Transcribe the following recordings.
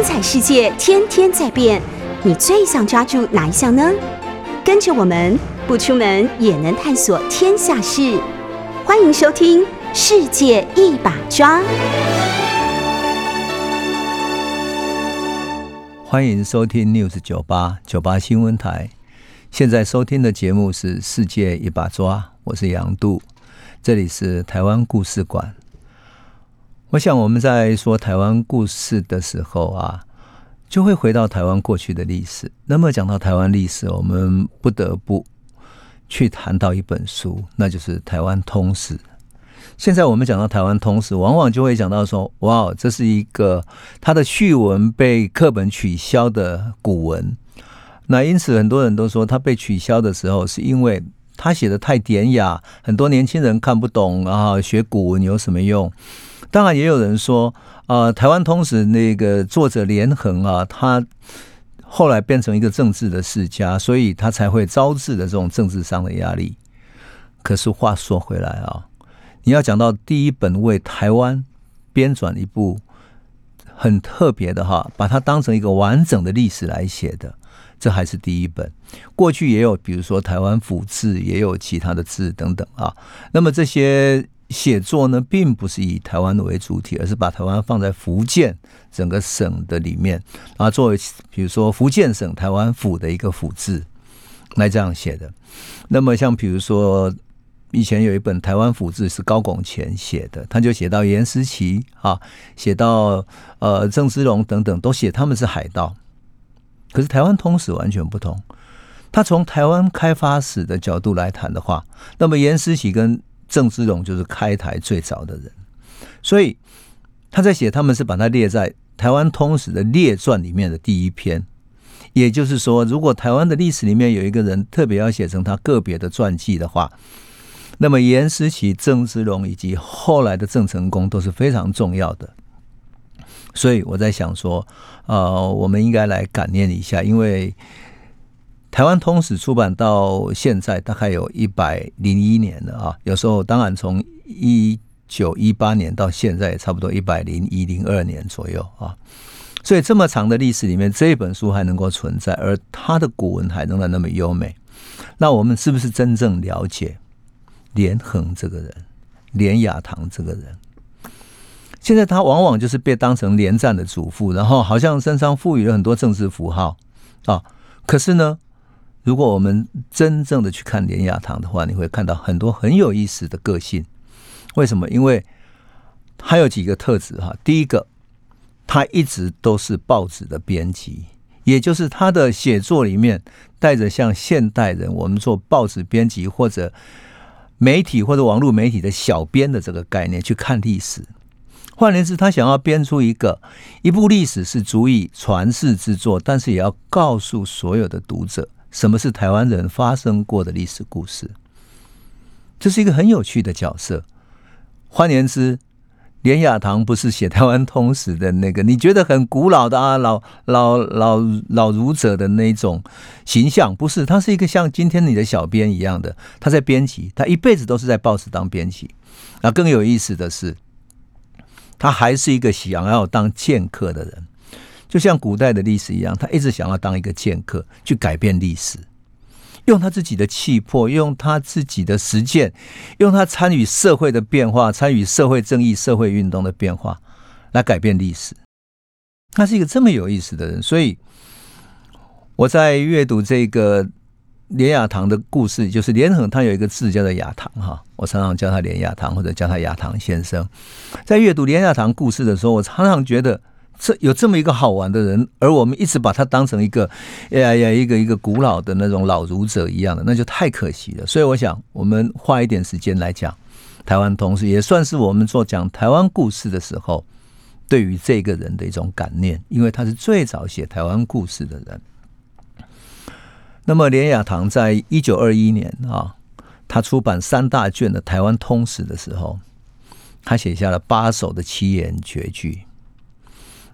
精彩世界天天在变，你最想抓住哪一项呢？跟着我们不出门也能探索天下事，欢迎收听《世界一把抓》。欢迎收听 News 九八九八新闻台。现在收听的节目是《世界一把抓》，我是杨度，这里是台湾故事馆。我想我们在说台湾故事的时候啊，就会回到台湾过去的历史。那么讲到台湾历史，我们不得不去谈到一本书，那就是《台湾通史》。现在我们讲到《台湾通史》，往往就会讲到说：“哇，这是一个它的序文被课本取消的古文。”那因此很多人都说，它被取消的时候是因为他写的太典雅，很多年轻人看不懂，然后学古文有什么用？当然，也有人说，呃，台湾通史那个作者连横啊，他后来变成一个政治的世家，所以他才会招致的这种政治上的压力。可是话说回来啊，你要讲到第一本为台湾编纂一部很特别的哈，把它当成一个完整的历史来写的，这还是第一本。过去也有，比如说台湾府志，也有其他的志等等啊。那么这些。写作呢，并不是以台湾为主体，而是把台湾放在福建整个省的里面，然后作为比如说福建省台湾府的一个府志来这样写的。那么像比如说以前有一本台湾府志是高拱乾写的，他就写到严思齐啊，写到呃郑芝龙等等，都写他们是海盗。可是台湾通史完全不同，他从台湾开发史的角度来谈的话，那么严思齐跟郑芝龙就是开台最早的人，所以他在写，他们是把它列在《台湾通史》的列传里面的第一篇。也就是说，如果台湾的历史里面有一个人特别要写成他个别的传记的话，那么严思齐、郑芝龙以及后来的郑成功都是非常重要的。所以我在想说，呃，我们应该来感念一下，因为。台湾通史出版到现在大概有一百零一年了啊，有时候当然从一九一八年到现在也差不多一百零一零二年左右啊，所以这么长的历史里面，这一本书还能够存在，而它的古文还仍然那么优美，那我们是不是真正了解连横这个人，连雅堂这个人？现在他往往就是被当成连战的祖父，然后好像身上赋予了很多政治符号啊，可是呢？如果我们真正的去看连雅堂的话，你会看到很多很有意思的个性。为什么？因为他有几个特质哈。第一个，他一直都是报纸的编辑，也就是他的写作里面带着像现代人我们做报纸编辑或者媒体或者网络媒体的小编的这个概念去看历史。换言之，他想要编出一个一部历史是足以传世之作，但是也要告诉所有的读者。什么是台湾人发生过的历史故事？这是一个很有趣的角色。换言之，连雅堂不是写台湾通史的那个，你觉得很古老的啊，老老老老儒者的那种形象，不是？他是一个像今天你的小编一样的，他在编辑，他一辈子都是在报纸当编辑。那更有意思的是，他还是一个想要当剑客的人。就像古代的历史一样，他一直想要当一个剑客，去改变历史，用他自己的气魄，用他自己的实践，用他参与社会的变化，参与社会正义、社会运动的变化，来改变历史。他是一个这么有意思的人，所以我在阅读这个连雅堂的故事，就是连横，他有一个字叫做雅堂哈，我常常叫他连雅堂，或者叫他雅堂先生。在阅读连雅堂故事的时候，我常常觉得。这有这么一个好玩的人，而我们一直把他当成一个，哎呀，一个一个古老的那种老儒者一样的，那就太可惜了。所以我想，我们花一点时间来讲台湾同事，也算是我们做讲台湾故事的时候，对于这个人的一种感念，因为他是最早写台湾故事的人。那么连雅堂在一九二一年啊，他出版三大卷的台湾通史的时候，他写下了八首的七言绝句。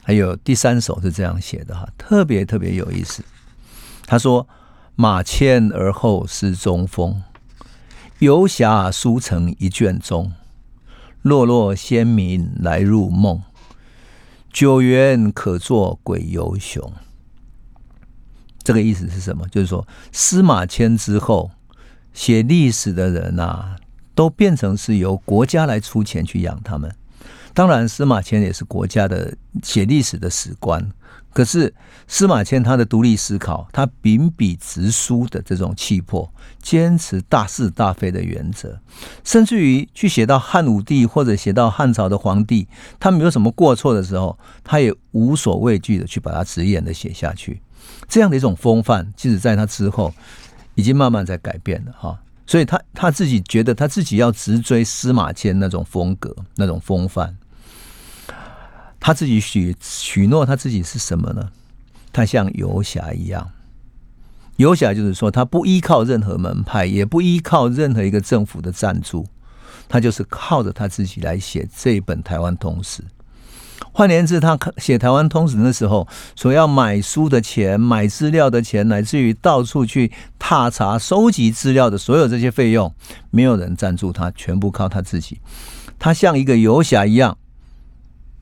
还有第三首是这样写的哈，特别特别有意思。他说：“马迁而后失中风，游侠书成一卷中。落落先民来入梦，九原可作鬼游雄。这个意思是什么？就是说司马迁之后写历史的人呐，都变成是由国家来出钱去养他们。当然，司马迁也是国家的写历史的史官。可是司马迁他的独立思考，他秉笔直书的这种气魄，坚持大是大非的原则，甚至于去写到汉武帝或者写到汉朝的皇帝，他们有什么过错的时候，他也无所畏惧的去把它直言的写下去。这样的一种风范，即使在他之后，已经慢慢在改变了哈。所以他他自己觉得他自己要直追司马迁那种风格、那种风范。他自己许许诺他自己是什么呢？他像游侠一样，游侠就是说他不依靠任何门派，也不依靠任何一个政府的赞助，他就是靠着他自己来写这一本《台湾通史》。换言之，他写《台湾通史》的时候，所要买书的钱、买资料的钱，乃至于到处去踏查、收集资料的所有这些费用，没有人赞助他，全部靠他自己。他像一个游侠一样。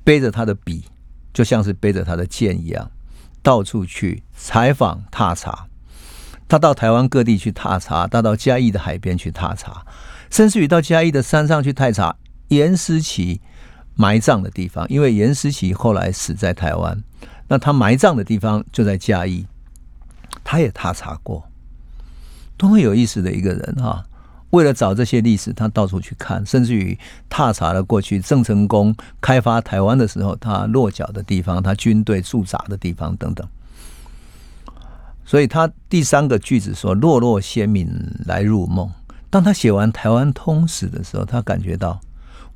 背着他的笔，就像是背着他的剑一样，到处去采访踏查。他到台湾各地去踏查，他到嘉义的海边去踏查，甚至于到嘉义的山上去探查严思琪埋葬的地方。因为严思琪后来死在台湾，那他埋葬的地方就在嘉义，他也踏查过，多么有意思的一个人啊！为了找这些历史，他到处去看，甚至于踏查了过去郑成功开发台湾的时候，他落脚的地方，他军队驻扎的地方等等。所以他第三个句子说：“落落先民来入梦。”当他写完《台湾通史》的时候，他感觉到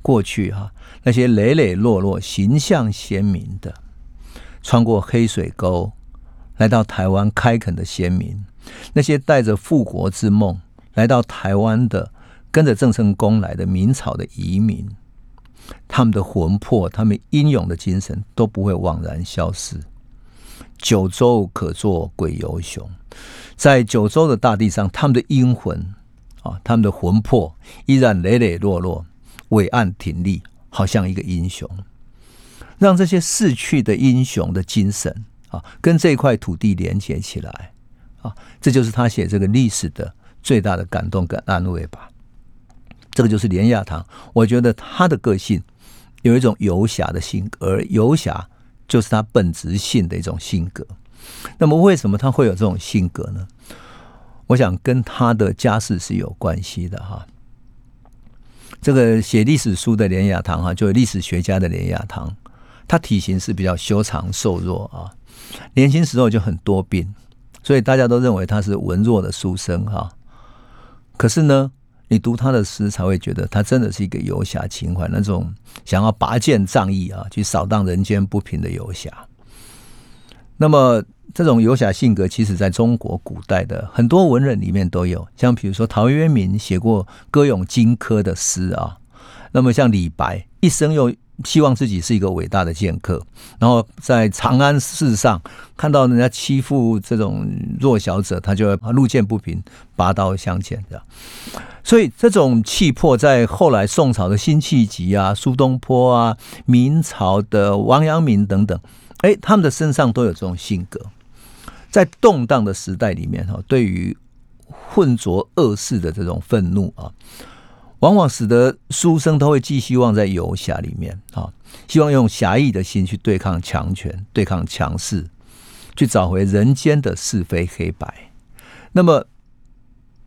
过去哈那些磊磊落落、形象鲜明的，穿过黑水沟来到台湾开垦的先民，那些带着复国之梦。来到台湾的，跟着郑成功来的明朝的移民，他们的魂魄，他们英勇的精神都不会枉然消失。九州可作鬼游雄，在九州的大地上，他们的英魂啊，他们的魂魄依然磊磊落落，伟岸挺立，好像一个英雄。让这些逝去的英雄的精神啊，跟这块土地连接起来啊，这就是他写这个历史的。最大的感动跟安慰吧，这个就是连亚堂。我觉得他的个性有一种游侠的性格，而游侠就是他本质性的一种性格。那么，为什么他会有这种性格呢？我想跟他的家世是有关系的哈。这个写历史书的连亚堂哈，就是历史学家的连亚堂，他体型是比较修长瘦弱啊，年轻时候就很多病，所以大家都认为他是文弱的书生哈。可是呢，你读他的诗，才会觉得他真的是一个游侠情怀，那种想要拔剑仗义啊，去扫荡人间不平的游侠。那么，这种游侠性格，其实在中国古代的很多文人里面都有，像比如说陶渊明写过歌咏荆轲的诗啊，那么像李白一生又。希望自己是一个伟大的剑客，然后在长安市上看到人家欺负这种弱小者，他就要路见不平，拔刀相见，这样。所以这种气魄，在后来宋朝的辛弃疾啊、苏东坡啊、明朝的王阳明等等，哎，他们的身上都有这种性格。在动荡的时代里面，哈，对于混浊恶事的这种愤怒啊。往往使得书生都会寄希望在游侠里面啊，希望用侠义的心去对抗强权、对抗强势，去找回人间的是非黑白。那么，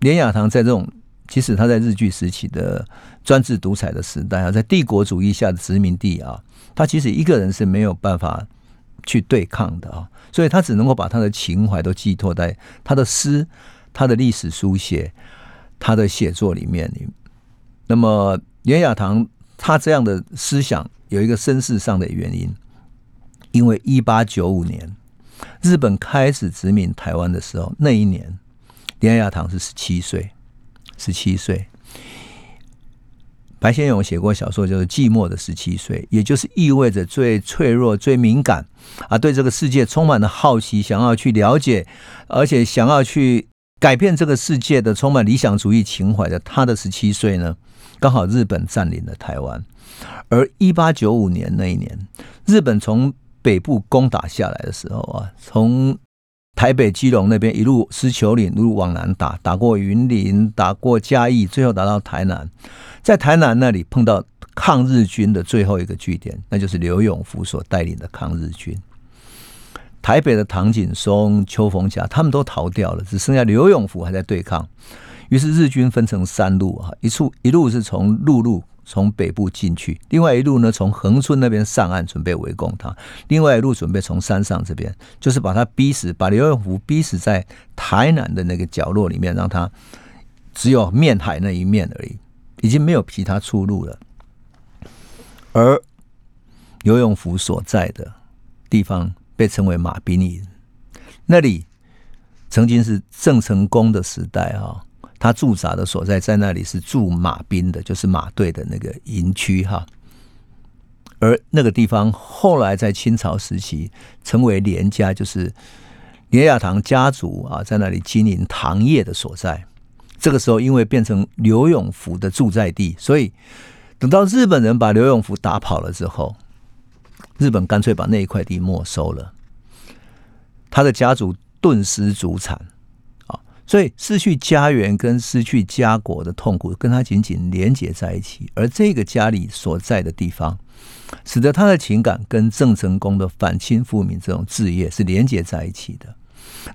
连雅堂在这种，即使他在日据时期的专制独裁的时代啊，在帝国主义下的殖民地啊，他其实一个人是没有办法去对抗的啊，所以他只能够把他的情怀都寄托在他的诗、他的历史书写、他的写作里面。那么，袁雅堂他这样的思想有一个身世上的原因，因为一八九五年日本开始殖民台湾的时候，那一年袁雅堂是十七岁，十七岁。白先勇写过小说，就是《寂寞的十七岁》，也就是意味着最脆弱、最敏感啊，对这个世界充满了好奇，想要去了解，而且想要去改变这个世界的充满理想主义情怀的他的十七岁呢。刚好日本占领了台湾。而一八九五年那一年，日本从北部攻打下来的时候啊，从台北基隆那边一路狮球岭一路往南打，打过云林，打过嘉义，最后打到台南，在台南那里碰到抗日军的最后一个据点，那就是刘永福所带领的抗日军。台北的唐景松、邱逢甲他们都逃掉了，只剩下刘永福还在对抗。于是日军分成三路啊，一处一路是从陆路。从北部进去，另外一路呢，从横村那边上岸，准备围攻他；另外一路准备从山上这边，就是把他逼死，把刘永福逼死在台南的那个角落里面，让他只有面海那一面而已，已经没有其他出路了。而刘永福所在的地方被称为马兵营，那里曾经是郑成功的时代啊。他驻扎的所在在那里是驻马兵的，就是马队的那个营区哈。而那个地方后来在清朝时期成为连家，就是连雅堂家族啊在那里经营糖业的所在。这个时候因为变成刘永福的住在地，所以等到日本人把刘永福打跑了之后，日本干脆把那一块地没收了，他的家族顿失祖产。所以失去家园跟失去家国的痛苦，跟他紧紧连结在一起。而这个家里所在的地方，使得他的情感跟郑成功的反清复明这种志业是连结在一起的。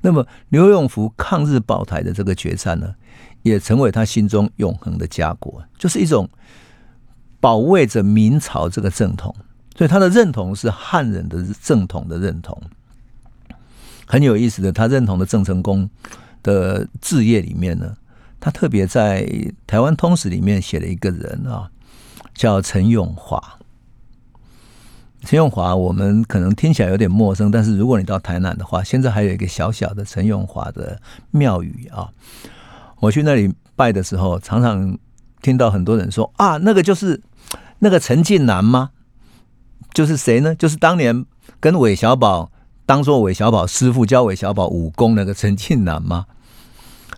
那么刘永福抗日保台的这个决战呢，也成为他心中永恒的家国，就是一种保卫着明朝这个正统。所以他的认同是汉人的正统的认同。很有意思的，他认同的郑成功。的字业里面呢，他特别在台湾通史里面写了一个人啊，叫陈永华。陈永华我们可能听起来有点陌生，但是如果你到台南的话，现在还有一个小小的陈永华的庙宇啊。我去那里拜的时候，常常听到很多人说啊，那个就是那个陈近南吗？就是谁呢？就是当年跟韦小宝当做韦小宝师傅教韦小宝武功那个陈近南吗？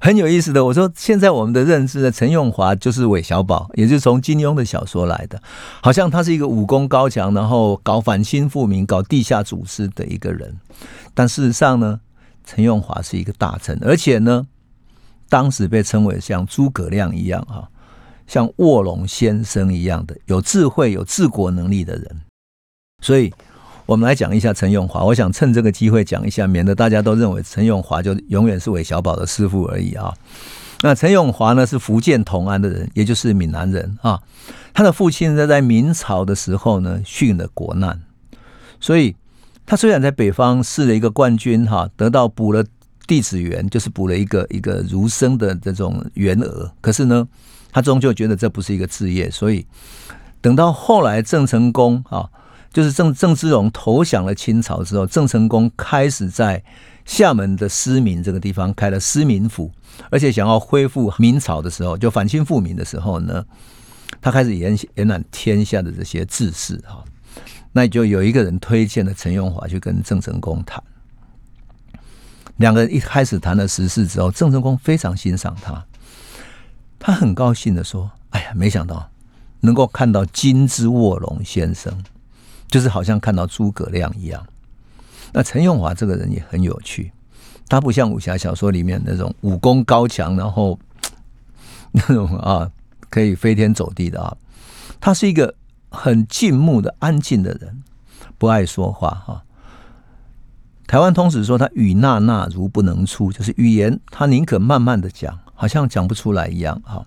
很有意思的，我说现在我们的认知的陈永华就是韦小宝，也就是从金庸的小说来的，好像他是一个武功高强，然后搞反清复明、搞地下组织的一个人。但事实上呢，陈永华是一个大臣，而且呢，当时被称为像诸葛亮一样哈，像卧龙先生一样的有智慧、有治国能力的人，所以。我们来讲一下陈永华，我想趁这个机会讲一下，免得大家都认为陈永华就永远是韦小宝的师傅而已啊。那陈永华呢是福建同安的人，也就是闽南人啊。他的父亲呢在明朝的时候呢殉了国难，所以他虽然在北方试了一个冠军哈，得到补了弟子员，就是补了一个一个儒生的这种员额，可是呢，他终究觉得这不是一个职业，所以等到后来郑成功啊。就是郑郑芝龙投降了清朝之后，郑成功开始在厦门的思明这个地方开了思明府，而且想要恢复明朝的时候，就反清复明的时候呢，他开始延延揽天下的这些志士哈，那就有一个人推荐了陈永华去跟郑成功谈，两个人一开始谈了实事之后，郑成功非常欣赏他，他很高兴的说：“哎呀，没想到能够看到金之卧龙先生。”就是好像看到诸葛亮一样。那陈永华这个人也很有趣，他不像武侠小说里面那种武功高强，然后 那种啊可以飞天走地的啊。他是一个很静穆的、安静的人，不爱说话哈。台湾通史说他语纳纳如不能出，就是语言他宁可慢慢的讲，好像讲不出来一样哈。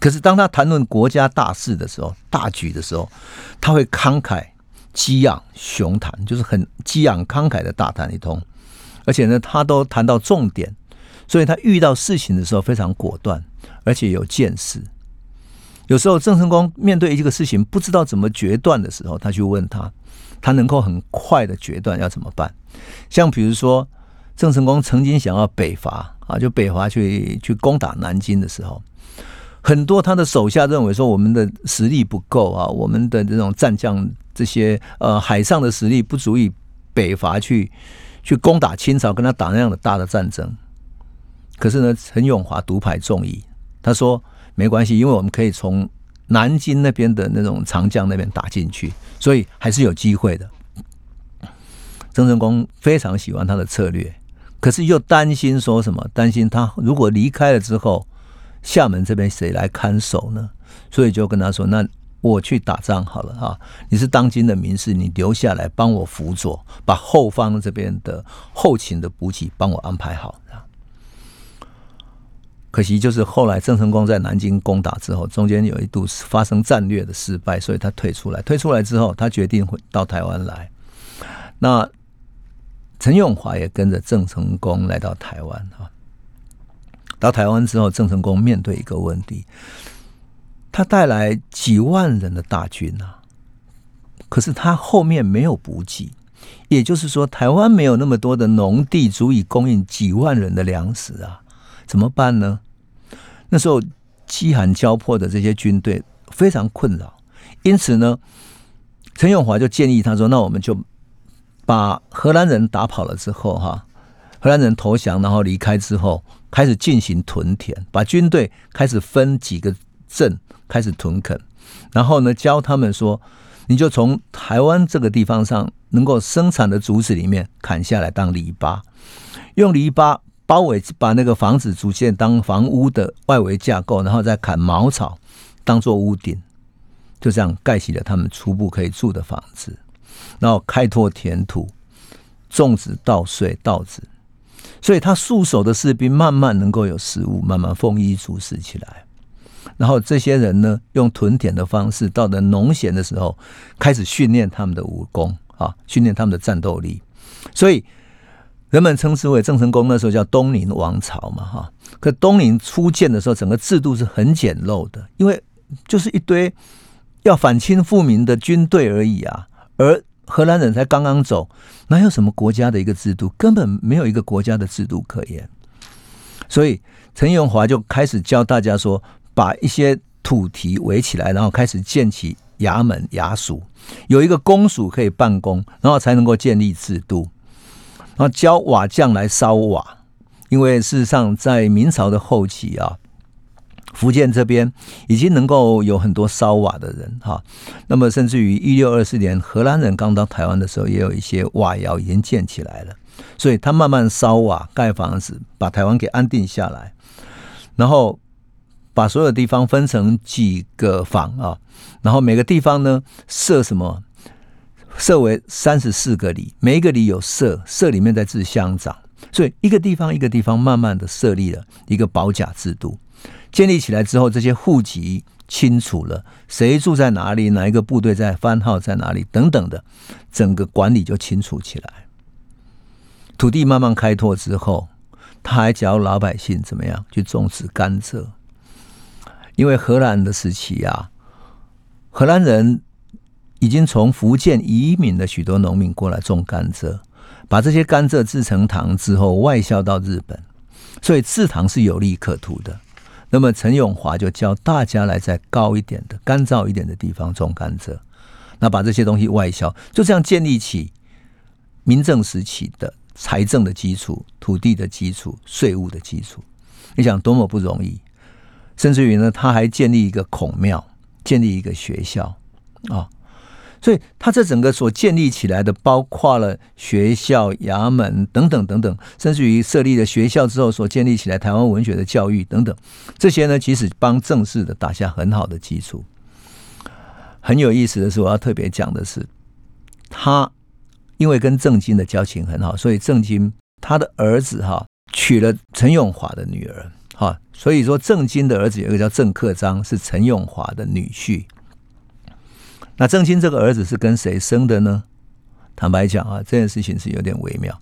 可是当他谈论国家大事的时候、大局的时候，他会慷慨。激昂雄谈，就是很激昂慷慨的大谈一通，而且呢，他都谈到重点，所以他遇到事情的时候非常果断，而且有见识。有时候郑成功面对一个事情不知道怎么决断的时候，他去问他，他能够很快的决断要怎么办。像比如说，郑成功曾经想要北伐啊，就北伐去去攻打南京的时候。很多他的手下认为说我们的实力不够啊，我们的这种战将这些呃海上的实力不足以北伐去去攻打清朝，跟他打那样的大的战争。可是呢，陈永华独排众议，他说没关系，因为我们可以从南京那边的那种长江那边打进去，所以还是有机会的。郑成功非常喜欢他的策略，可是又担心说什么？担心他如果离开了之后，厦门这边谁来看守呢？所以就跟他说：“那我去打仗好了哈，你是当今的名士，你留下来帮我辅佐，把后方这边的后勤的补给帮我安排好。”可惜就是后来郑成功在南京攻打之后，中间有一度发生战略的失败，所以他退出来。退出来之后，他决定回到台湾来。那陈永华也跟着郑成功来到台湾啊。到台湾之后，郑成功面对一个问题，他带来几万人的大军啊，可是他后面没有补给，也就是说，台湾没有那么多的农地足以供应几万人的粮食啊。怎么办呢？那时候饥寒交迫的这些军队非常困扰，因此呢，陈永华就建议他说：“那我们就把荷兰人打跑了之后，哈，荷兰人投降，然后离开之后，开始进行屯田，把军队开始分几个镇开始屯垦，然后呢，教他们说，你就从台湾这个地方上能够生产的竹子里面砍下来当篱笆，用篱笆。”包围把那个房子逐渐当房屋的外围架构，然后再砍茅草当做屋顶，就这样盖起了他们初步可以住的房子。然后开拓田土，种植稻穗、稻子，所以他戍守的士兵慢慢能够有食物，慢慢丰衣足食起来。然后这些人呢，用屯田的方式，到了农闲的时候，开始训练他们的武功啊，训练他们的战斗力。所以。人们称之为郑成功那时候叫东宁王朝嘛，哈。可东宁初建的时候，整个制度是很简陋的，因为就是一堆要反清复明的军队而已啊。而荷兰人才刚刚走，哪有什么国家的一个制度？根本没有一个国家的制度可言。所以陈永华就开始教大家说，把一些土堤围起来，然后开始建起衙门衙署，有一个公署可以办公，然后才能够建立制度。然后教瓦匠来烧瓦，因为事实上在明朝的后期啊，福建这边已经能够有很多烧瓦的人哈。那么甚至于一六二四年荷兰人刚到台湾的时候，也有一些瓦窑已经建起来了。所以他慢慢烧瓦盖房子，把台湾给安定下来，然后把所有地方分成几个坊啊，然后每个地方呢设什么？设为三十四个里，每一个里有社，社里面在治乡长，所以一个地方一个地方慢慢的设立了一个保甲制度，建立起来之后，这些户籍清楚了，谁住在哪里，哪一个部队在番号在哪里等等的，整个管理就清楚起来。土地慢慢开拓之后，他还教老百姓怎么样去种植甘蔗，因为荷兰的时期啊，荷兰人。已经从福建移民的许多农民过来种甘蔗，把这些甘蔗制成糖之后外销到日本，所以制糖是有利可图的。那么陈永华就教大家来在高一点的、干燥一点的地方种甘蔗，那把这些东西外销，就这样建立起民政时期的财政的基础、土地的基础、税务的基础。你想多么不容易？甚至于呢，他还建立一个孔庙，建立一个学校啊。所以，他这整个所建立起来的，包括了学校、衙门等等等等，甚至于设立了学校之后所建立起来台湾文学的教育等等，这些呢，其实帮正式的打下很好的基础。很有意思的是，我要特别讲的是，他因为跟郑经的交情很好，所以郑经他的儿子哈娶了陈永华的女儿哈，所以说郑经的儿子有一个叫郑克章，是陈永华的女婿。那郑经这个儿子是跟谁生的呢？坦白讲啊，这件事情是有点微妙。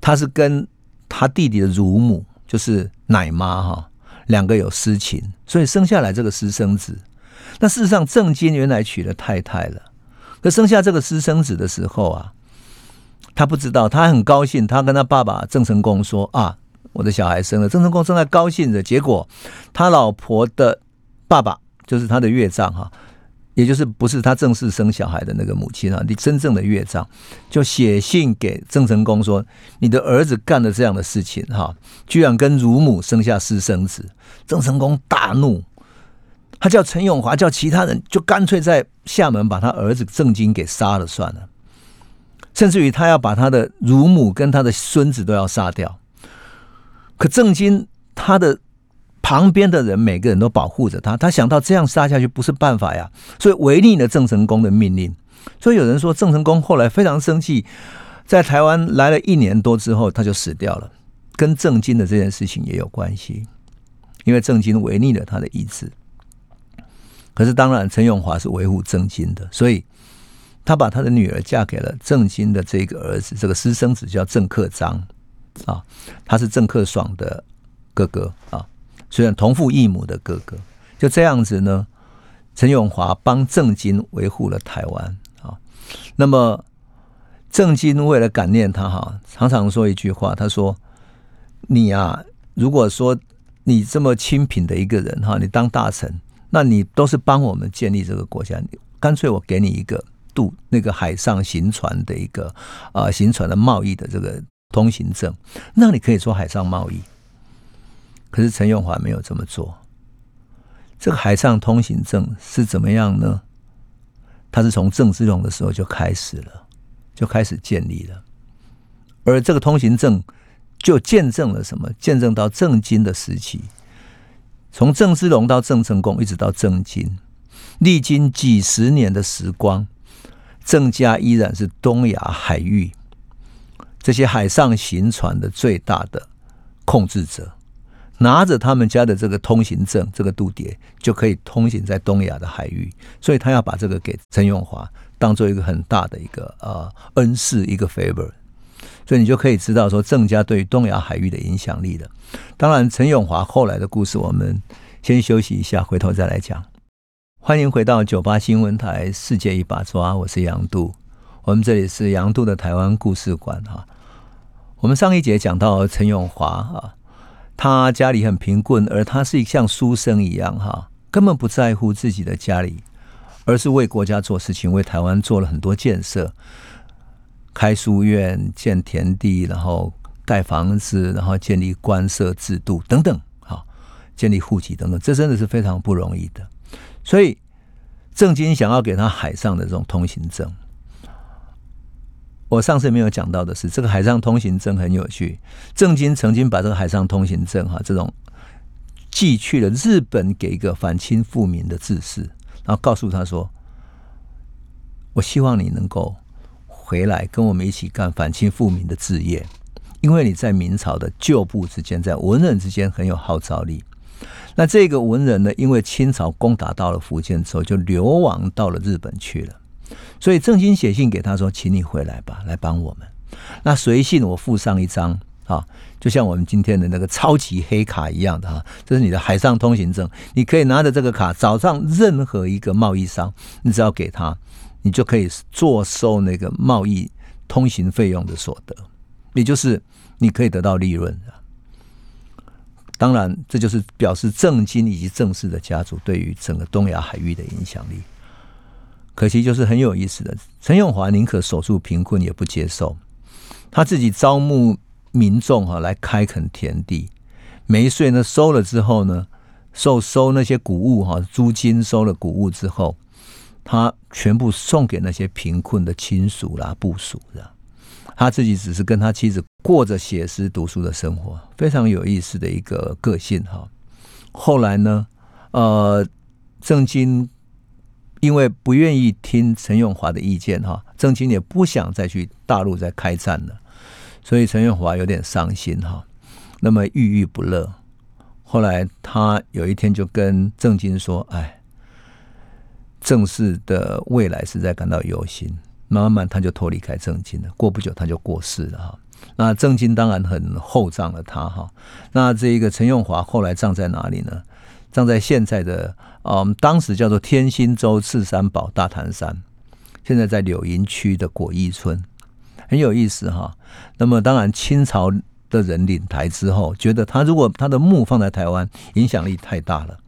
他是跟他弟弟的乳母，就是奶妈哈，两个有私情，所以生下来这个私生子。那事实上，郑经原来娶了太太了，可生下这个私生子的时候啊，他不知道，他很高兴，他跟他爸爸郑成功说啊，我的小孩生了。郑成功正在高兴着，结果他老婆的爸爸，就是他的岳丈哈。也就是不是他正式生小孩的那个母亲啊，你真正的岳丈就写信给郑成功说：“你的儿子干了这样的事情，哈，居然跟乳母生下私生子。”郑成功大怒，他叫陈永华，叫其他人，就干脆在厦门把他儿子郑经给杀了算了，甚至于他要把他的乳母跟他的孙子都要杀掉。可郑经他的旁边的人每个人都保护着他，他想到这样杀下去不是办法呀，所以违逆了郑成功的命令。所以有人说郑成功后来非常生气，在台湾来了一年多之后他就死掉了，跟郑经的这件事情也有关系，因为郑经违逆了他的意志。可是，当然，陈永华是维护郑经的，所以他把他的女儿嫁给了郑经的这个儿子，这个私生子叫郑克章啊，他是郑克爽的哥哥啊，虽然同父异母的哥哥，就这样子呢，陈永华帮郑经维护了台湾啊。那么，郑经为了感念他哈，常常说一句话，他说：“你啊，如果说你这么清贫的一个人哈，你当大臣。”那你都是帮我们建立这个国家，干脆我给你一个渡那个海上行船的一个啊行船的贸易的这个通行证，那你可以做海上贸易。可是陈永华没有这么做。这个海上通行证是怎么样呢？他是从郑芝龙的时候就开始了，就开始建立了。而这个通行证就见证了什么？见证到郑经的时期。从郑芝龙到郑成功，一直到郑经，历经几十年的时光，郑家依然是东亚海域这些海上行船的最大的控制者。拿着他们家的这个通行证，这个渡牒就可以通行在东亚的海域。所以他要把这个给陈永华，当做一个很大的一个呃恩赐，一个 favor。所以你就可以知道说郑家对东亚海域的影响力了。当然，陈永华后来的故事，我们先休息一下，回头再来讲。欢迎回到九八新闻台《世界一把抓》，我是杨度。我们这里是杨度的台湾故事馆哈。我们上一节讲到陈永华哈，他家里很贫困，而他是像书生一样哈，根本不在乎自己的家里，而是为国家做事情，为台湾做了很多建设。开书院、建田地，然后盖房子，然后建立官社制度等等，好，建立户籍等等，这真的是非常不容易的。所以郑经想要给他海上的这种通行证，我上次没有讲到的是，这个海上通行证很有趣。郑经曾经把这个海上通行证哈，这种寄去了日本给一个反清复明的志士，然后告诉他说：“我希望你能够。”回来跟我们一起干反清复明的事业，因为你在明朝的旧部之间，在文人之间很有号召力。那这个文人呢，因为清朝攻打到了福建之后，就流亡到了日本去了。所以郑经写信给他说：“请你回来吧，来帮我们。”那随信我附上一张啊，就像我们今天的那个超级黑卡一样的哈，这是你的海上通行证，你可以拿着这个卡找上任何一个贸易商，你只要给他。你就可以坐收那个贸易通行费用的所得，也就是你可以得到利润的当然，这就是表示正经以及正式的家族对于整个东亚海域的影响力。可惜就是很有意思的，陈永华宁可守住贫困，也不接受他自己招募民众哈来开垦田地，每税呢收了之后呢，收收那些谷物哈租金收了谷物之后。他全部送给那些贫困的亲属啦、部属的，他自己只是跟他妻子过着写诗读书的生活，非常有意思的一个个性哈。后来呢，呃，郑经因为不愿意听陈永华的意见哈，郑经也不想再去大陆再开战了，所以陈永华有点伤心哈，那么郁郁不乐。后来他有一天就跟郑经说：“哎。”郑氏的未来实在感到忧心，慢慢他就脱离开郑经了。过不久他就过世了哈。那郑经当然很厚葬了他哈。那这一个陈永华后来葬在哪里呢？葬在现在的嗯，当时叫做天心洲赤山堡大潭山，现在在柳营区的果义村，很有意思哈。那么当然清朝的人领台之后，觉得他如果他的墓放在台湾，影响力太大了，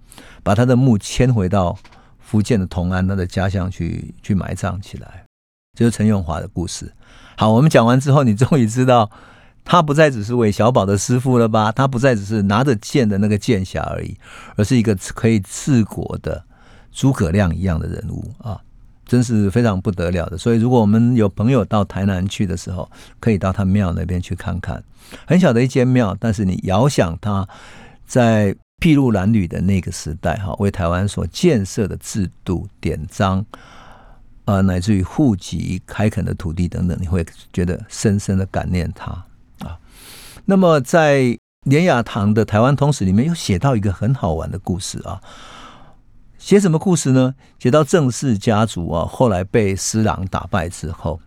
把他的墓迁回到。福建的同安，他的家乡去去埋葬起来，就是陈永华的故事。好，我们讲完之后，你终于知道他不再只是韦小宝的师傅了吧？他不再只是拿着剑的那个剑侠而已，而是一个可以治国的诸葛亮一样的人物啊！真是非常不得了的。所以，如果我们有朋友到台南去的时候，可以到他庙那边去看看。很小的一间庙，但是你遥想他在筚路蓝缕的那个时代，哈，为台湾所建设的制度、典章。啊，乃至于户籍、开垦的土地等等，你会觉得深深的感念他。那么，在连雅堂的《台湾通史》里面，又写到一个很好玩的故事啊。写什么故事呢？写到郑氏家族啊，后来被施琅打败之后，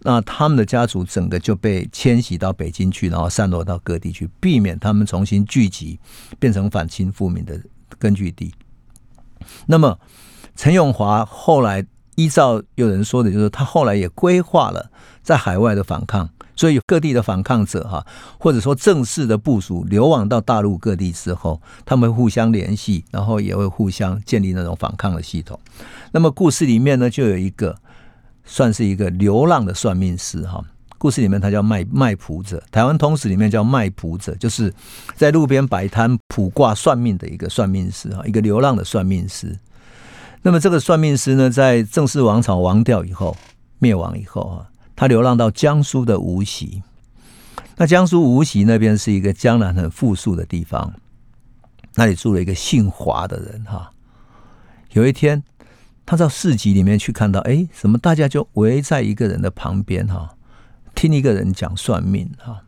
那他们的家族整个就被迁徙到北京去，然后散落到各地去，避免他们重新聚集，变成反清复明的根据地。那么，陈永华后来。依照有人说的，就是他后来也规划了在海外的反抗，所以各地的反抗者哈，或者说正式的部署流亡到大陆各地之后，他们互相联系，然后也会互相建立那种反抗的系统。那么故事里面呢，就有一个算是一个流浪的算命师哈，故事里面他叫卖卖卜者，台湾通史里面叫卖卜者，就是在路边摆摊卜卦算命的一个算命师哈，一个流浪的算命师。那么这个算命师呢，在正式王朝亡掉以后，灭亡以后啊，他流浪到江苏的无锡。那江苏无锡那边是一个江南很富庶的地方，那里住了一个姓华的人哈。有一天，他到市集里面去，看到哎，什么大家就围在一个人的旁边哈，听一个人讲算命哈。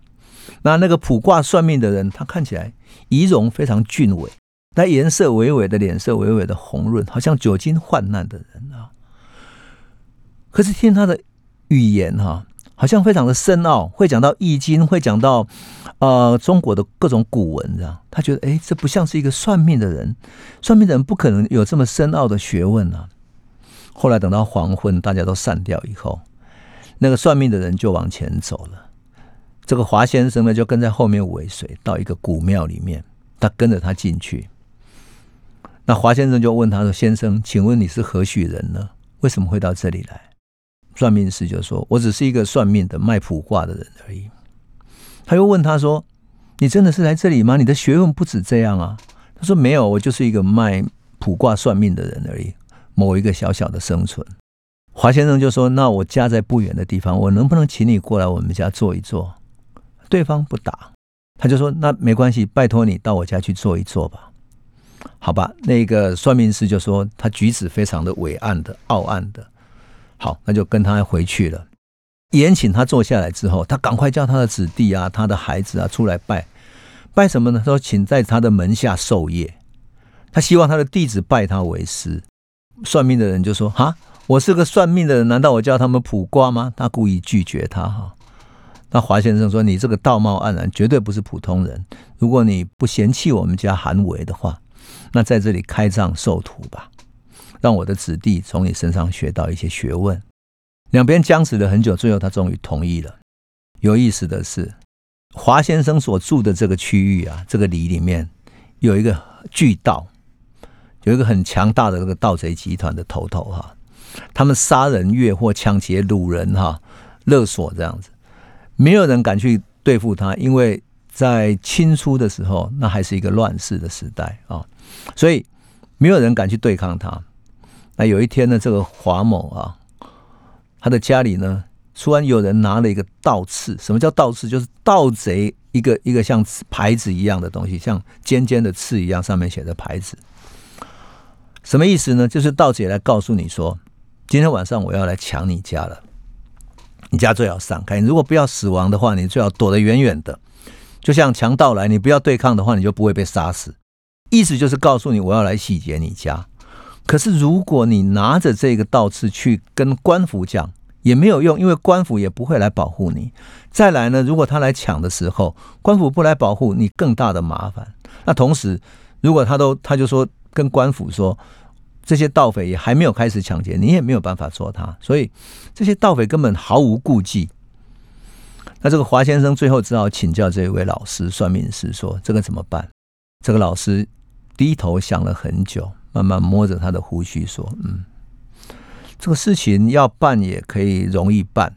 那那个卜卦算命的人，他看起来仪容非常俊伟。那颜色微微的，脸色微微的红润，好像久经患难的人啊。可是听他的语言哈，好像非常的深奥，会讲到易经，会讲到呃中国的各种古文，这样他觉得哎，这不像是一个算命的人，算命的人不可能有这么深奥的学问啊。后来等到黄昏，大家都散掉以后，那个算命的人就往前走了，这个华先生呢就跟在后面尾随到一个古庙里面，他跟着他进去。那华先生就问他说：“先生，请问你是何许人呢？为什么会到这里来？”算命师就说：“我只是一个算命的、卖卜卦的人而已。”他又问他说：“你真的是来这里吗？你的学问不止这样啊？”他说：“没有，我就是一个卖卜卦算命的人而已，某一个小小的生存。”华先生就说：“那我家在不远的地方，我能不能请你过来我们家坐一坐？”对方不答，他就说：“那没关系，拜托你到我家去坐一坐吧。”好吧，那个算命师就说他举止非常的伟岸的、傲岸的。好，那就跟他回去了。延请他坐下来之后，他赶快叫他的子弟啊、他的孩子啊出来拜。拜什么呢？说请在他的门下授业。他希望他的弟子拜他为师。算命的人就说：“哈，我是个算命的人，难道我叫他们卜卦吗？”他故意拒绝他哈。那华先生说：“你这个道貌岸然，绝对不是普通人。如果你不嫌弃我们家韩伟的话。”那在这里开藏授徒吧，让我的子弟从你身上学到一些学问。两边僵持了很久，最后他终于同意了。有意思的是，华先生所住的这个区域啊，这个里里面有一个巨盗，有一个很强大的这个盗贼集团的头头哈，他们杀人越货、抢劫掳人哈、勒索这样子，没有人敢去对付他，因为在清初的时候，那还是一个乱世的时代啊。所以没有人敢去对抗他。那有一天呢，这个华某啊，他的家里呢，突然有人拿了一个盗刺。什么叫盗刺？就是盗贼一个一个像牌子一样的东西，像尖尖的刺一样，上面写着牌子。什么意思呢？就是盗贼来告诉你说，今天晚上我要来抢你家了，你家最好闪开。如果不要死亡的话，你最好躲得远远的。就像强盗来，你不要对抗的话，你就不会被杀死。意思就是告诉你，我要来洗劫你家。可是如果你拿着这个道刺去跟官府讲，也没有用，因为官府也不会来保护你。再来呢，如果他来抢的时候，官府不来保护你，更大的麻烦。那同时，如果他都他就说跟官府说，这些盗匪也还没有开始抢劫，你也没有办法捉他。所以这些盗匪根本毫无顾忌。那这个华先生最后只好请教这位老师算命师，说这个怎么办？这个老师低头想了很久，慢慢摸着他的胡须说：“嗯，这个事情要办也可以容易办，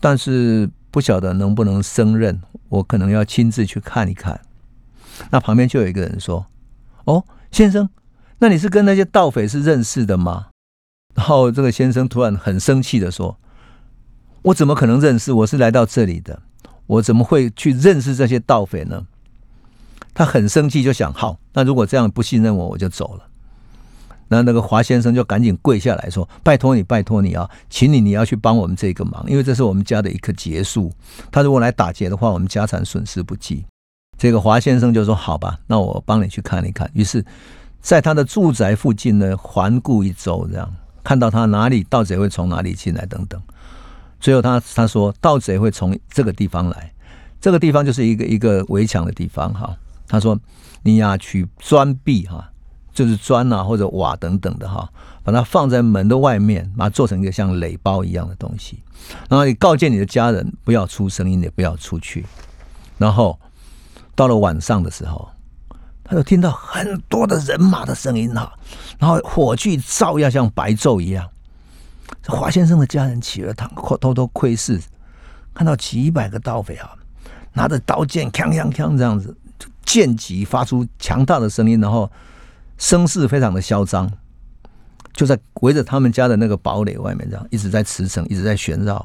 但是不晓得能不能胜任，我可能要亲自去看一看。那旁边就有一个人说：“哦，先生，那你是跟那些盗匪是认识的吗？”然后这个先生突然很生气的说：“我怎么可能认识？我是来到这里的，我怎么会去认识这些盗匪呢？”他很生气，就想：“好，那如果这样不信任我，我就走了。”那那个华先生就赶紧跪下来说：“拜托你，拜托你啊，请你你要去帮我们这个忙，因为这是我们家的一棵结树。他如果来打劫的话，我们家产损失不计。”这个华先生就说：“好吧，那我帮你去看一看。”于是，在他的住宅附近呢，环顾一周，这样看到他哪里盗贼会从哪里进来等等。最后，他他说：“盗贼会从这个地方来，这个地方就是一个一个围墙的地方。”哈，他说：“你呀，取砖壁哈。”就是砖啊，或者瓦等等的哈，把它放在门的外面，把它做成一个像垒包一样的东西。然后你告诫你的家人不要出声音，也不要出去。然后到了晚上的时候，他就听到很多的人马的声音哈，然后火炬照耀像白昼一样。华先生的家人起了堂，偷偷窥视，看到几百个盗匪啊，拿着刀剑，锵锵锵这样子，剑戟发出强大的声音，然后。声势非常的嚣张，就在围着他们家的那个堡垒外面，这样一直在驰骋，一直在旋绕。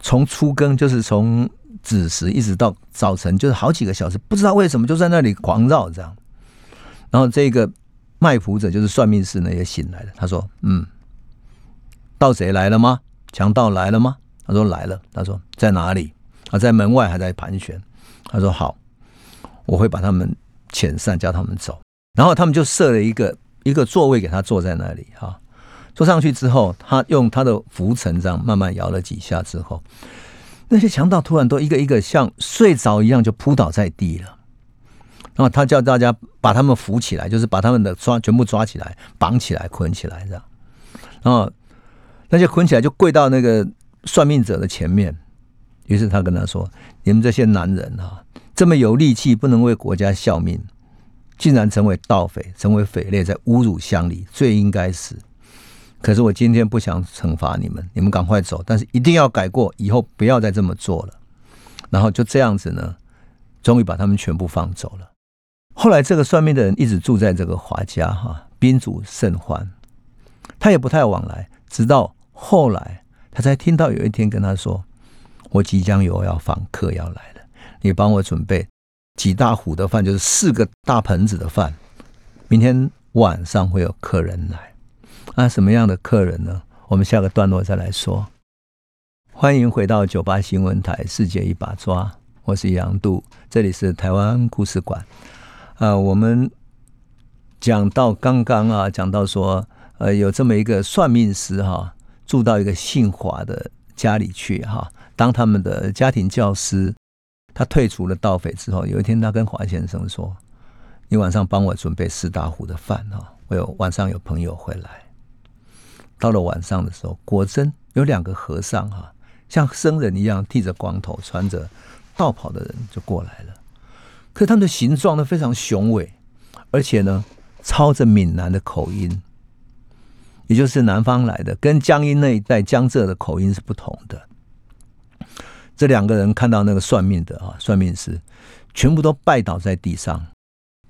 从初更就是从子时一直到早晨，就是好几个小时，不知道为什么就在那里狂绕这样。然后这个卖符者就是算命师呢也醒来了，他说：“嗯，盗贼来了吗？强盗来了吗？”他说：“来了。”他说：“在哪里？”啊，在门外还在盘旋。他说：“好，我会把他们遣散，叫他们走。”然后他们就设了一个一个座位给他坐在那里哈，坐上去之后，他用他的浮尘这样慢慢摇了几下之后，那些强盗突然都一个一个像睡着一样就扑倒在地了。然后他叫大家把他们扶起来，就是把他们的抓全部抓起来，绑起来，捆起来这样。然后那些捆起来就跪到那个算命者的前面。于是他跟他说：“你们这些男人啊，这么有力气，不能为国家效命。”竟然成为盗匪，成为匪类，在侮辱乡里，最应该死。可是我今天不想惩罚你们，你们赶快走，但是一定要改过，以后不要再这么做了。然后就这样子呢，终于把他们全部放走了。后来这个算命的人一直住在这个华家，哈，宾主甚欢，他也不太往来。直到后来，他才听到有一天跟他说：“我即将有要访客要来了，你帮我准备。”几大壶的饭就是四个大盆子的饭。明天晚上会有客人来，啊，什么样的客人呢？我们下个段落再来说。欢迎回到九八新闻台《世界一把抓》，我是杨度，这里是台湾故事馆。啊，我们讲到刚刚啊，讲到说，呃，有这么一个算命师哈，住到一个姓华的家里去哈，当他们的家庭教师。他退出了盗匪之后，有一天他跟华先生说：“你晚上帮我准备四大壶的饭啊，我有晚上有朋友会来。”到了晚上的时候，果真有两个和尚哈，像僧人一样剃着光头、穿着道袍的人就过来了。可他们的形状呢非常雄伟，而且呢操着闽南的口音，也就是南方来的，跟江阴那一带江浙的口音是不同的。这两个人看到那个算命的啊，算命师全部都拜倒在地上，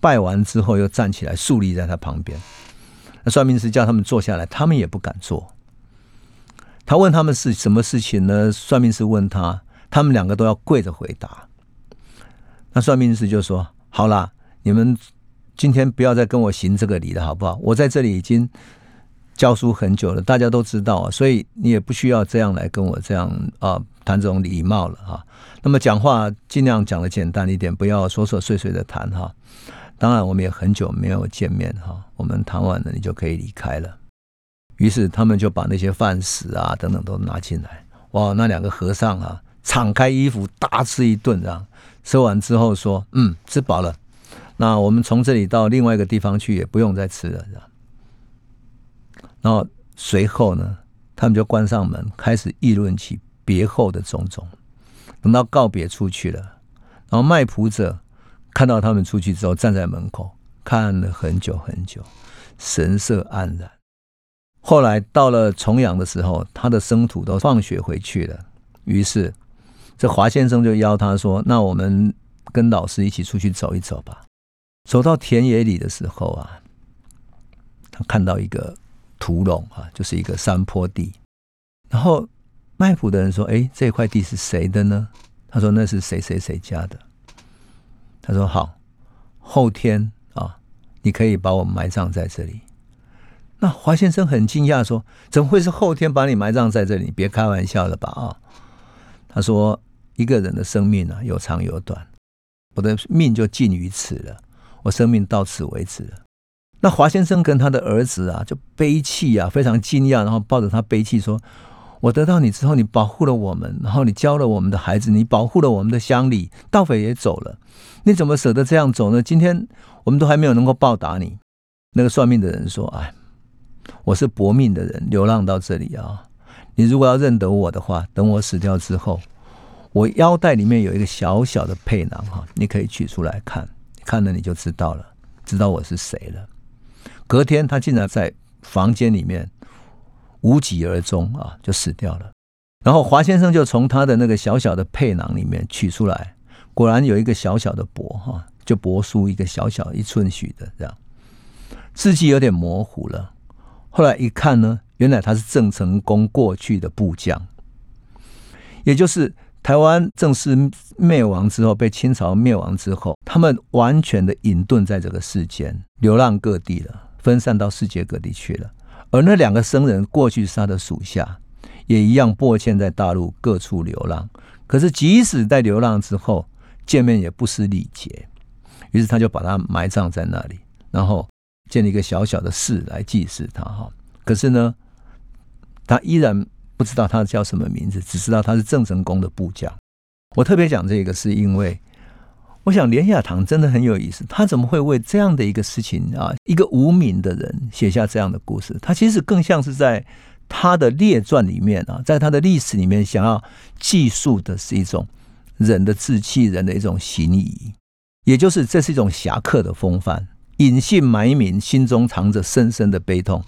拜完之后又站起来竖立在他旁边。那算命师叫他们坐下来，他们也不敢坐。他问他们是什么事情呢？算命师问他，他们两个都要跪着回答。那算命师就说：“好啦，你们今天不要再跟我行这个礼了，好不好？我在这里已经。”教书很久了，大家都知道啊，所以你也不需要这样来跟我这样啊谈这种礼貌了哈。那么讲话尽量讲的简单一点，不要琐琐碎碎的谈哈。当然，我们也很久没有见面哈，我们谈完了，你就可以离开了。于是他们就把那些饭食啊等等都拿进来。哇，那两个和尚啊，敞开衣服大吃一顿，这样吃完之后说：“嗯，吃饱了，那我们从这里到另外一个地方去，也不用再吃了。”然后随后呢，他们就关上门，开始议论起别后的种种。等到告别出去了，然后卖仆者看到他们出去之后，站在门口看了很久很久，神色黯然。后来到了重阳的时候，他的生徒都放学回去了，于是这华先生就邀他说：“那我们跟老师一起出去走一走吧。”走到田野里的时候啊，他看到一个土垄啊，就是一个山坡地。然后卖谱的人说：“哎，这块地是谁的呢？”他说：“那是谁谁谁家的。”他说：“好，后天啊，你可以把我埋葬在这里。”那华先生很惊讶说：“怎么会是后天把你埋葬在这里？别开玩笑了吧？”啊，他说：“一个人的生命啊，有长有短，我的命就尽于此了，我生命到此为止了。”那华先生跟他的儿子啊，就悲泣啊，非常惊讶，然后抱着他悲泣说。我得到你之后，你保护了我们，然后你教了我们的孩子，你保护了我们的乡里，盗匪也走了，你怎么舍得这样走呢？今天我们都还没有能够报答你。那个算命的人说：“哎，我是搏命的人，流浪到这里啊。你如果要认得我的话，等我死掉之后，我腰带里面有一个小小的佩囊哈，你可以取出来看，看了你就知道了，知道我是谁了。”隔天，他竟然在房间里面。无疾而终啊，就死掉了。然后华先生就从他的那个小小的佩囊里面取出来，果然有一个小小的帛哈，就帛书一个小小一寸许的这样，字迹有点模糊了。后来一看呢，原来他是郑成功过去的部将，也就是台湾正式灭亡之后，被清朝灭亡之后，他们完全的隐遁在这个世间，流浪各地了，分散到世界各地去了。而那两个僧人过去是他的属下，也一样迫迁在大陆各处流浪。可是即使在流浪之后，见面也不失礼节。于是他就把他埋葬在那里，然后建立一个小小的寺来祭祀他。哈，可是呢，他依然不知道他叫什么名字，只知道他是郑成功的部将。我特别讲这个，是因为。我想连雅堂真的很有意思，他怎么会为这样的一个事情啊，一个无名的人写下这样的故事？他其实更像是在他的列传里面啊，在他的历史里面，想要记述的是一种人的志气，人的一种行仪，也就是这是一种侠客的风范，隐姓埋名，心中藏着深深的悲痛，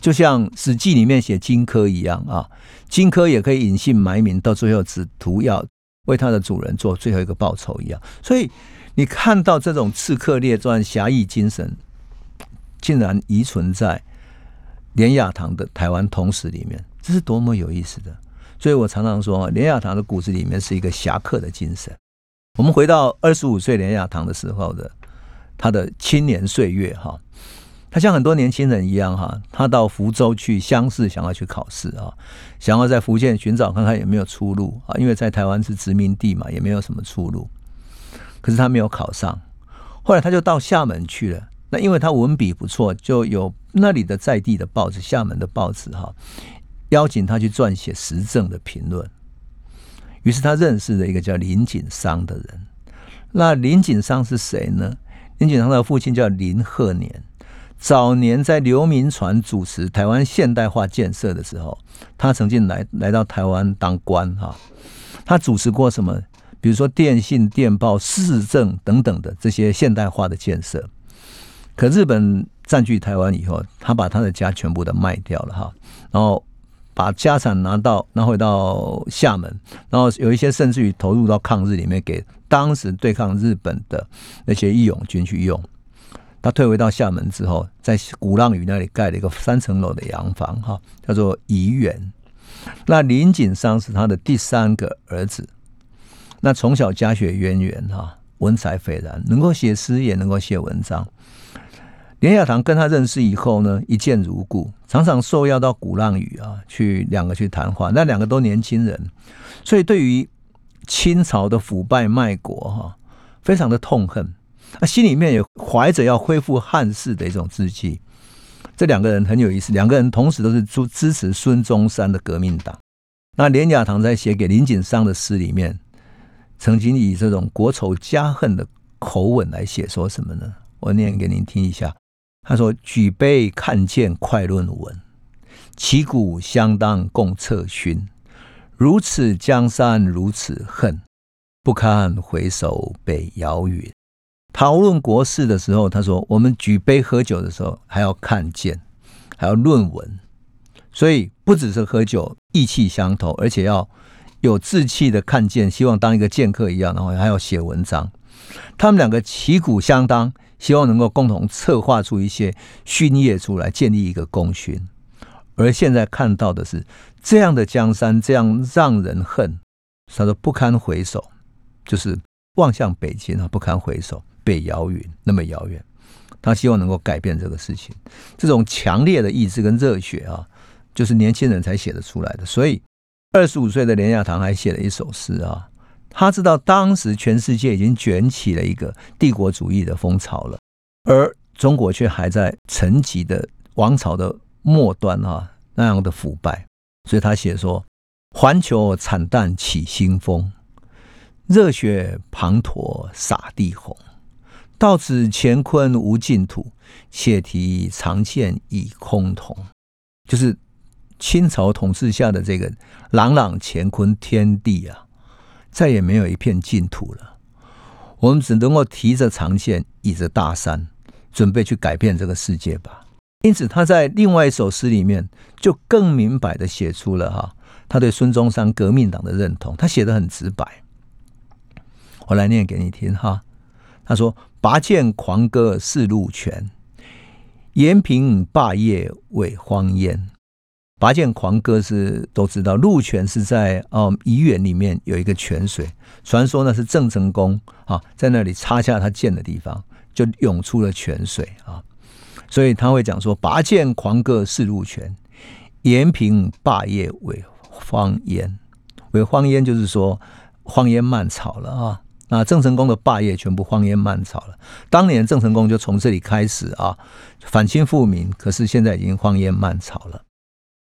就像《史记》里面写荆轲一样啊，荆轲也可以隐姓埋名，到最后只图要。为他的主人做最后一个报酬一样，所以你看到这种刺客列传侠义精神，竟然遗存在连雅堂的台湾通史里面，这是多么有意思的！所以我常常说，连雅堂的骨子里面是一个侠客的精神。我们回到二十五岁连雅堂的时候的他的青年岁月，哈。他像很多年轻人一样哈，他到福州去乡试，想要去考试啊，想要在福建寻找看看有没有出路啊，因为在台湾是殖民地嘛，也没有什么出路。可是他没有考上，后来他就到厦门去了。那因为他文笔不错，就有那里的在地的报纸，厦门的报纸哈，邀请他去撰写时政的评论。于是他认识了一个叫林景商的人。那林景商是谁呢？林景商的父亲叫林鹤年。早年在刘铭传主持台湾现代化建设的时候，他曾经来来到台湾当官哈。他主持过什么？比如说电信、电报、市政等等的这些现代化的建设。可日本占据台湾以后，他把他的家全部都卖掉了哈，然后把家产拿到拿回到厦门，然后有一些甚至于投入到抗日里面，给当时对抗日本的那些义勇军去用。他退回到厦门之后，在鼓浪屿那里盖了一个三层楼的洋房，哈，叫做怡园。那林景商是他的第三个儿子，那从小家学渊源，哈，文采斐然，能够写诗，也能够写文章。林雅堂跟他认识以后呢，一见如故，常常受邀到鼓浪屿啊，去两个去谈话。那两个都年轻人，所以对于清朝的腐败卖国，哈，非常的痛恨。他心里面也怀着要恢复汉室的一种志气。这两个人很有意思，两个人同时都是支支持孙中山的革命党。那连雅堂在写给林景商的诗里面，曾经以这种国仇家恨的口吻来写，说什么呢？我念给您听一下。他说：“举杯看剑快论文，旗鼓相当共策勋。如此江山如此恨，不堪回首北遥云。”讨论国事的时候，他说：“我们举杯喝酒的时候，还要看剑，还要论文，所以不只是喝酒，意气相投，而且要有志气的看见，希望当一个剑客一样，然后还要写文章。他们两个旗鼓相当，希望能够共同策划出一些勋业出来，建立一个功勋。而现在看到的是这样的江山，这样让人恨。他说不堪回首，就是望向北京啊，不堪回首，被遥远那么遥远。他希望能够改变这个事情，这种强烈的意志跟热血啊，就是年轻人才写得出来的。所以，二十五岁的连亚堂还写了一首诗啊，他知道当时全世界已经卷起了一个帝国主义的风潮了，而中国却还在沉寂的王朝的末端啊，那样的腐败。所以他写说：“环球惨淡起新风，热血滂沱洒地红。”到此乾坤无净土，且提长剑以空同。就是清朝统治下的这个朗朗乾坤天地啊，再也没有一片净土了。我们只能够提着长剑，倚着大山，准备去改变这个世界吧。因此，他在另外一首诗里面，就更明白的写出了哈，他对孙中山革命党的认同。他写的很直白，我来念给你听哈。他说。拔剑狂歌四路泉，延平霸业为荒烟。拔剑狂歌是都知道，鹿泉是在哦怡园里面有一个泉水，传说呢是郑成功啊在那里插下他剑的地方，就涌出了泉水啊，所以他会讲说拔剑狂歌四路泉，延平霸业为荒烟，为荒烟就是说荒烟蔓草了啊。那郑成功的霸业全部荒烟蔓草了。当年郑成功就从这里开始啊，反清复明。可是现在已经荒烟蔓草了。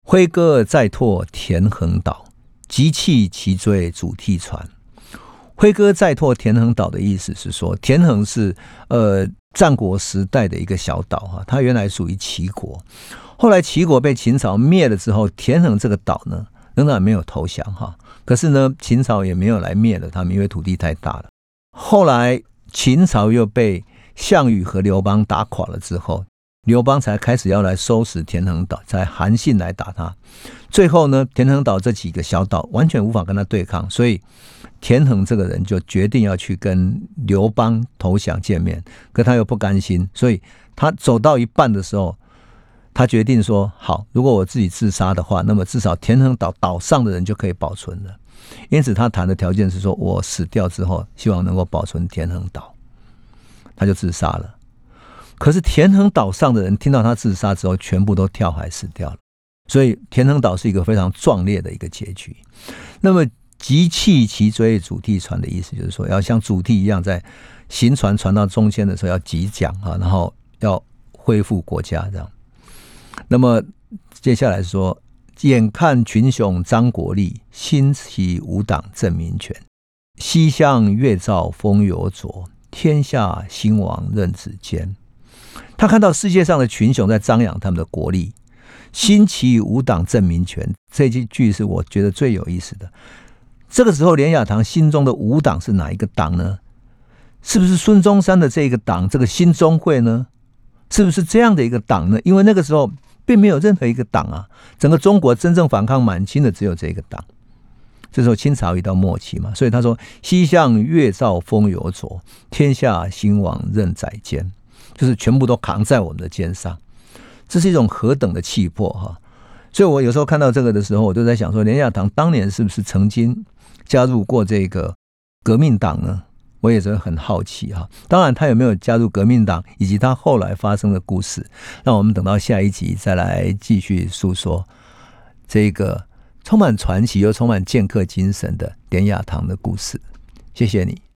挥戈再拓田横岛，急弃其追主替船。挥戈再拓田横岛的意思是说，田横是呃战国时代的一个小岛哈，它原来属于齐国，后来齐国被秦朝灭了之后，田横这个岛呢仍然没有投降哈。可是呢，秦朝也没有来灭了他们，因为土地太大了。后来秦朝又被项羽和刘邦打垮了之后，刘邦才开始要来收拾田横岛，才韩信来打他。最后呢，田横岛这几个小岛完全无法跟他对抗，所以田横这个人就决定要去跟刘邦投降见面。可他又不甘心，所以他走到一半的时候，他决定说：“好，如果我自己自杀的话，那么至少田横岛岛上的人就可以保存了。”因此，他谈的条件是说，我死掉之后，希望能够保存田横岛，他就自杀了。可是，田横岛上的人听到他自杀之后，全部都跳海死掉了。所以，田横岛是一个非常壮烈的一个结局。那么，急弃其追主替船的意思，就是说，要像主题一样，在行船船到中间的时候要急桨啊，然后要恢复国家这样。那么，接下来说。眼看群雄张国立，兴起五党正民权。西向月照风犹浊，天下兴亡任子坚。他看到世界上的群雄在张扬他们的国力，兴起五党正民权。这句句是我觉得最有意思的。这个时候，连雅堂心中的五党是哪一个党呢？是不是孙中山的这个党，这个新中会呢？是不是这样的一个党呢？因为那个时候。并没有任何一个党啊，整个中国真正反抗满清的只有这个党。这时候清朝已到末期嘛，所以他说：“西向月照风犹浊，天下兴亡任宰监。”就是全部都扛在我们的肩上，这是一种何等的气魄哈！所以我有时候看到这个的时候，我都在想说，连亚堂当年是不是曾经加入过这个革命党呢？我也是很好奇哈，当然他有没有加入革命党，以及他后来发生的故事，那我们等到下一集再来继续诉说这个充满传奇又充满剑客精神的典雅堂的故事。谢谢你。